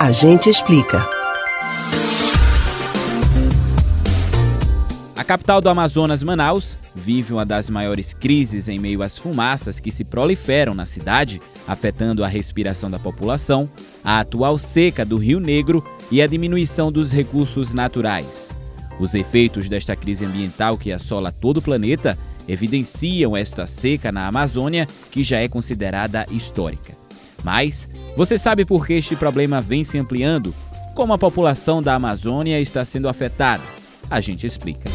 A gente explica. A capital do Amazonas, Manaus, vive uma das maiores crises em meio às fumaças que se proliferam na cidade, afetando a respiração da população, a atual seca do Rio Negro e a diminuição dos recursos naturais. Os efeitos desta crise ambiental que assola todo o planeta evidenciam esta seca na Amazônia, que já é considerada histórica. Mas você sabe por que este problema vem se ampliando? Como a população da Amazônia está sendo afetada? A gente explica.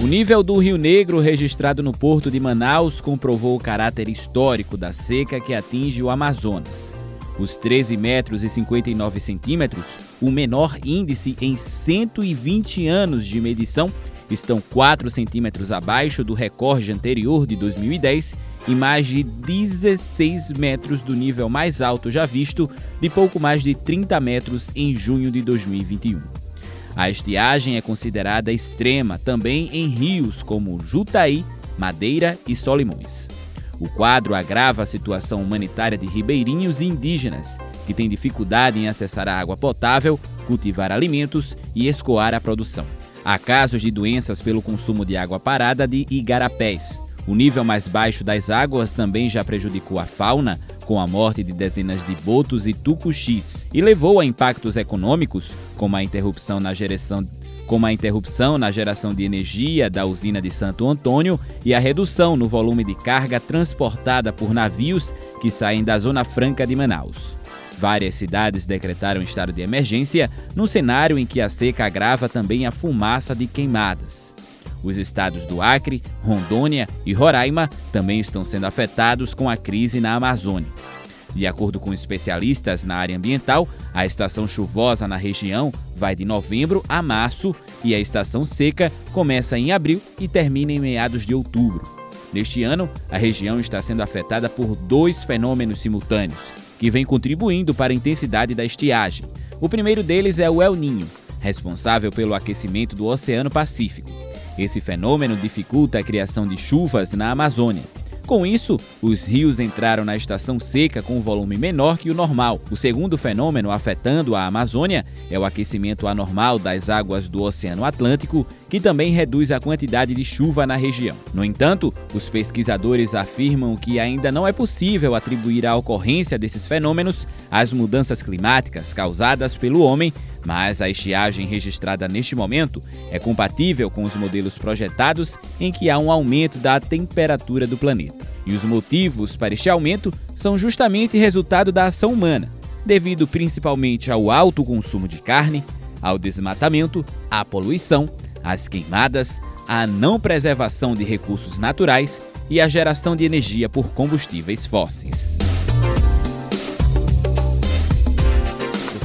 O nível do Rio Negro registrado no porto de Manaus comprovou o caráter histórico da seca que atinge o Amazonas. Os 13 metros e 59 centímetros, o menor índice em 120 anos de medição, estão 4 centímetros abaixo do recorde anterior de 2010 e mais de 16 metros do nível mais alto já visto, de pouco mais de 30 metros em junho de 2021. A estiagem é considerada extrema também em rios como Jutaí, Madeira e Solimões. O quadro agrava a situação humanitária de ribeirinhos e indígenas, que têm dificuldade em acessar a água potável, cultivar alimentos e escoar a produção. Há casos de doenças pelo consumo de água parada de igarapés. O nível mais baixo das águas também já prejudicou a fauna, com a morte de dezenas de botos e tucuxis, e levou a impactos econômicos, como a interrupção na geração como a interrupção na geração de energia da usina de Santo Antônio e a redução no volume de carga transportada por navios que saem da Zona Franca de Manaus. Várias cidades decretaram estado de emergência, num cenário em que a seca agrava também a fumaça de queimadas. Os estados do Acre, Rondônia e Roraima também estão sendo afetados com a crise na Amazônia. De acordo com especialistas na área ambiental, a estação chuvosa na região vai de novembro a março e a estação seca começa em abril e termina em meados de outubro. Neste ano, a região está sendo afetada por dois fenômenos simultâneos que vem contribuindo para a intensidade da estiagem. O primeiro deles é o El Ninho, responsável pelo aquecimento do Oceano Pacífico. Esse fenômeno dificulta a criação de chuvas na Amazônia. Com isso, os rios entraram na estação seca com um volume menor que o normal. O segundo fenômeno afetando a Amazônia é o aquecimento anormal das águas do Oceano Atlântico, que também reduz a quantidade de chuva na região. No entanto, os pesquisadores afirmam que ainda não é possível atribuir a ocorrência desses fenômenos às mudanças climáticas causadas pelo homem mas a estiagem registrada neste momento é compatível com os modelos projetados em que há um aumento da temperatura do planeta. E os motivos para este aumento são justamente resultado da ação humana, devido principalmente ao alto consumo de carne, ao desmatamento, à poluição, às queimadas, à não preservação de recursos naturais e à geração de energia por combustíveis fósseis.